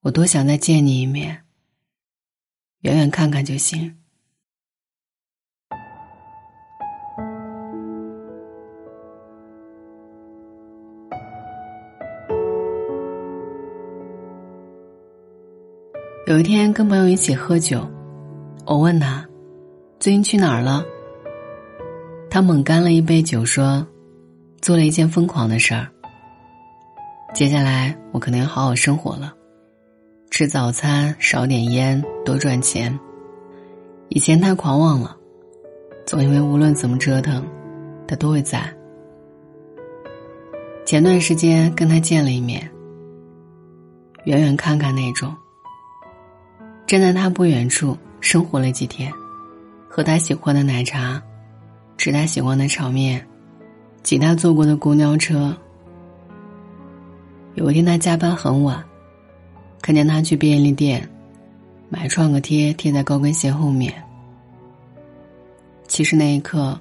我多想再见你一面，远远看看就行。有一天跟朋友一起喝酒，我问他最近去哪儿了。他猛干了一杯酒，说做了一件疯狂的事儿。接下来我可能要好好生活了，吃早餐少点烟，多赚钱。以前太狂妄了，总以为无论怎么折腾，他都会在。前段时间跟他见了一面，远远看看那种。站在他不远处生活了几天，喝他喜欢的奶茶，吃他喜欢的炒面，挤他坐过的公交车。有一天他加班很晚，看见他去便利店买创可贴贴在高跟鞋后面。其实那一刻，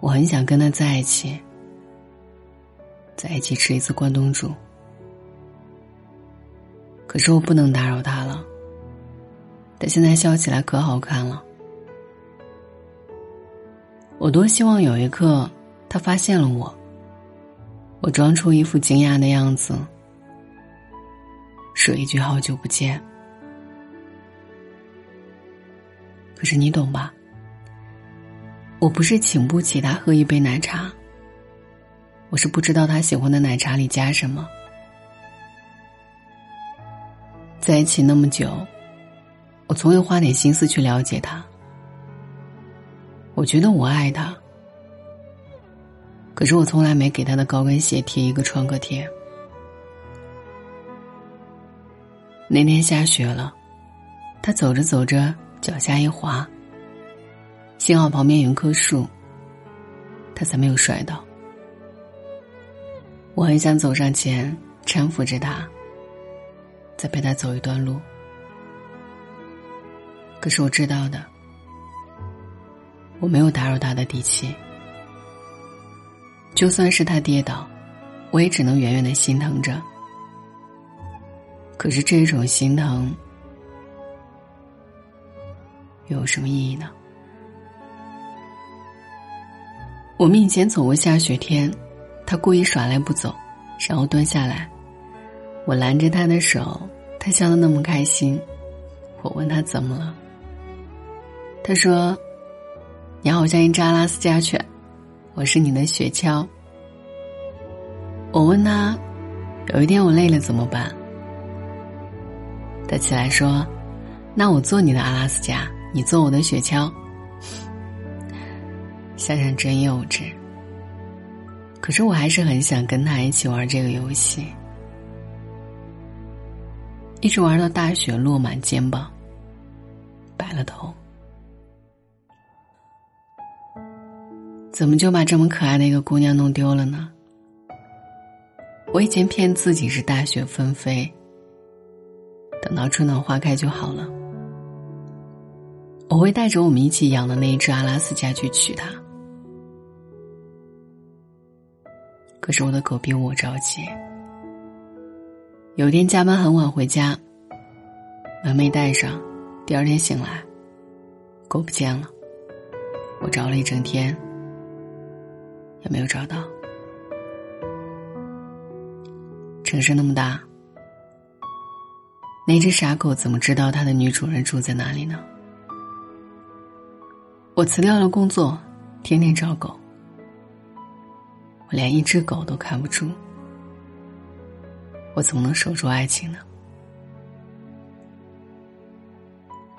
我很想跟他在一起，在一起吃一次关东煮。可是我不能打扰他了。他现在笑起来可好看了。我多希望有一刻，他发现了我。我装出一副惊讶的样子，说一句“好久不见”。可是你懂吧？我不是请不起他喝一杯奶茶，我是不知道他喜欢的奶茶里加什么。在一起那么久，我从未花点心思去了解他。我觉得我爱他，可是我从来没给他的高跟鞋贴一个创可贴。那天下雪了，他走着走着脚下一滑，幸好旁边有棵树，他才没有摔倒。我很想走上前搀扶着他。再陪他走一段路，可是我知道的，我没有打扰他的底气。就算是他跌倒，我也只能远远的心疼着。可是这种心疼，有什么意义呢？我们以前走过下雪天，他故意耍赖不走，然后蹲下来。我拦着他的手，他笑得那么开心。我问他怎么了，他说：“你好像一只阿拉斯加犬，我是你的雪橇。”我问他：“有一天我累了怎么办？”他起来说：“那我做你的阿拉斯加，你做我的雪橇。”想想真幼稚。可是我还是很想跟他一起玩这个游戏。一直玩到大雪落满肩膀，白了头。怎么就把这么可爱的一个姑娘弄丢了呢？我以前骗自己是大雪纷飞，等到春暖花开就好了。我会带着我们一起养的那一只阿拉斯加去娶她。可是我的狗比我着急。有一天加班很晚回家，门没带上，第二天醒来，狗不见了。我找了一整天，也没有找到。城市那么大，那只傻狗怎么知道它的女主人住在哪里呢？我辞掉了工作，天天找狗，我连一只狗都看不住。我怎么能守住爱情呢？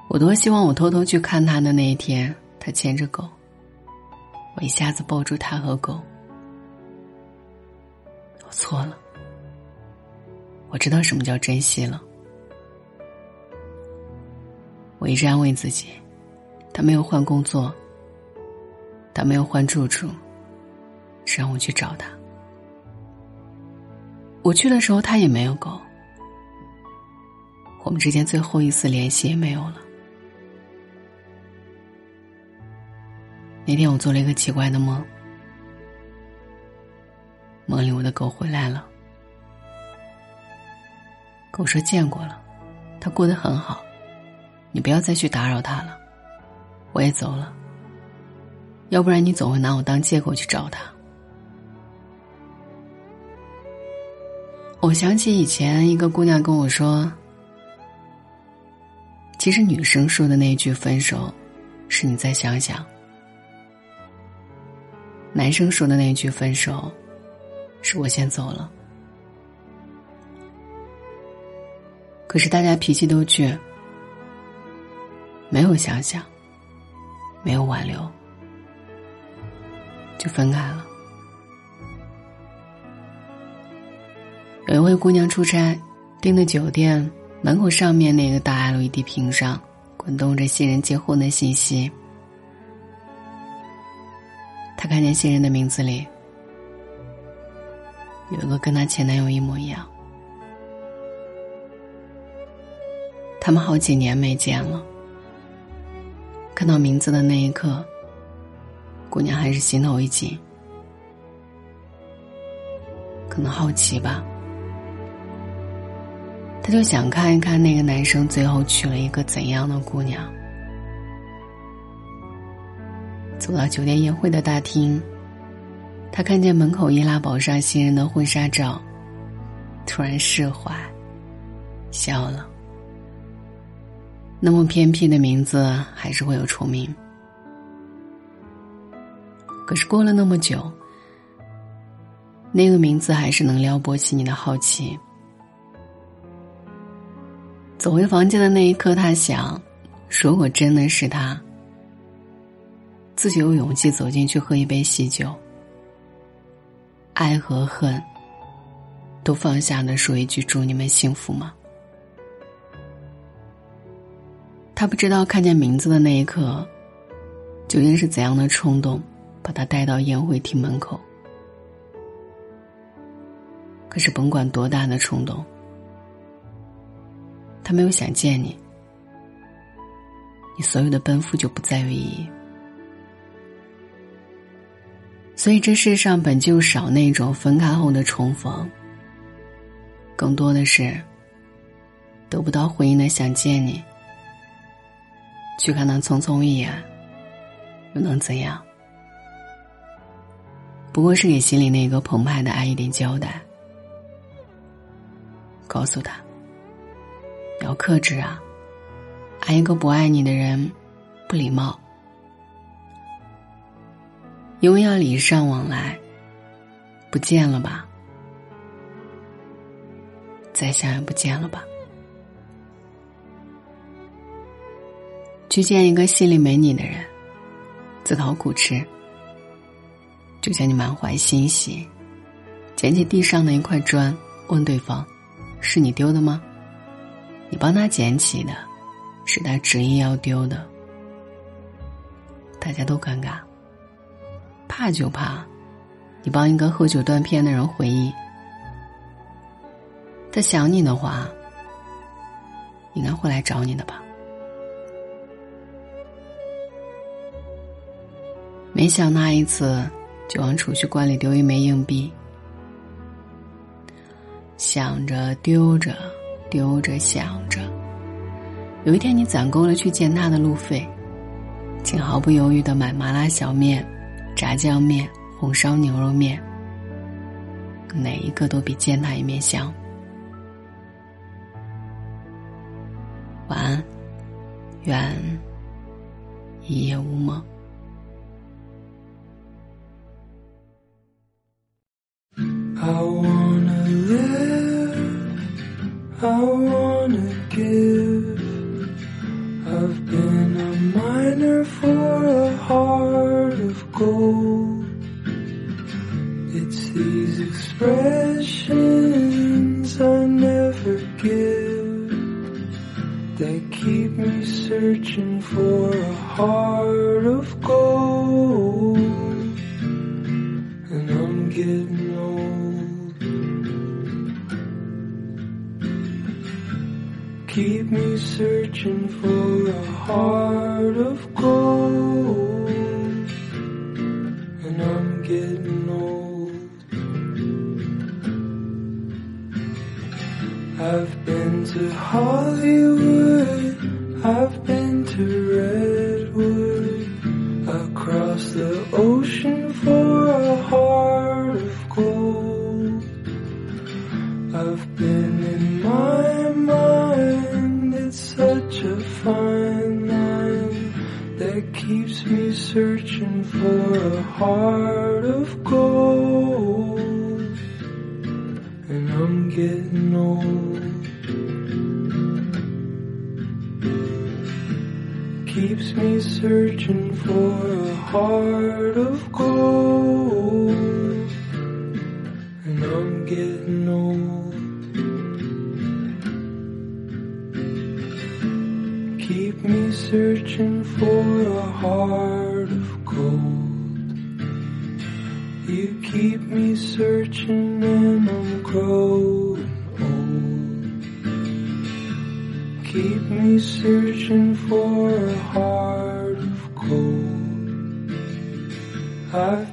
我多希望我偷偷去看他的那一天，他牵着狗，我一下子抱住他和狗。我错了，我知道什么叫珍惜了。我一直安慰自己，他没有换工作，他没有换住处，是让我去找他。我去的时候，他也没有狗。我们之间最后一次联系也没有了。那天我做了一个奇怪的梦，梦里我的狗回来了。我说见过了，他过得很好，你不要再去打扰他了。我也走了，要不然你总会拿我当借口去找他。我想起以前一个姑娘跟我说：“其实女生说的那句分手，是你再想想；男生说的那句分手，是我先走了。”可是大家脾气都倔，没有想想，没有挽留，就分开了。有一位姑娘出差，订的酒店门口上面那个大 LED 屏上滚动着新人结婚的信息。她看见新人的名字里有一个跟她前男友一模一样。他们好几年没见了，看到名字的那一刻，姑娘还是心头一紧。可能好奇吧，他就想看一看那个男生最后娶了一个怎样的姑娘。走到酒店宴会的大厅，他看见门口易拉宝上新人的婚纱照，突然释怀，笑了。那么偏僻的名字还是会有重名，可是过了那么久，那个名字还是能撩拨起你的好奇。走回房间的那一刻，他想：如果真的是他，自己有勇气走进去喝一杯喜酒，爱和恨都放下的说一句祝你们幸福吗？他不知道看见名字的那一刻，究竟是怎样的冲动，把他带到宴会厅门口。可是甭管多大的冲动，他没有想见你，你所有的奔赴就不再有意义。所以这世上本就少那种分开后的重逢，更多的是得不到回应的想见你。去看他匆匆一眼，又能怎样？不过是给心里那个澎湃的爱一点交代，告诉他要克制啊，爱一个不爱你的人不礼貌，因为要礼尚往来。不见了吧，再想也不见了吧。去见一个心里没你的人，自讨苦吃。就像你满怀欣喜，捡起地上的一块砖，问对方：“是你丢的吗？”你帮他捡起的，是他执意要丢的。大家都尴尬，怕就怕，你帮一个喝酒断片的人回忆，他想你的话，应该会来找你的吧。没想那一次，就往储蓄罐里丢一枚硬币。想着丢着，丢着想着，有一天你攒够了去见他的路费，请毫不犹豫的买麻辣小面、炸酱面、红烧牛肉面，哪一个都比见他一面香。晚安，愿一夜无梦。I wanna live, I wanna give. I've been a miner for a heart of gold. It's these expressions I never give that keep me searching for a heart of gold. And I'm getting keep me searching for a heart of gold. And I'm getting old. I've been to Hollywood, I've been to Red. searching for a heart of gold, and I'm getting old. Keeps me searching for a heart of gold. searching for a heart of gold. I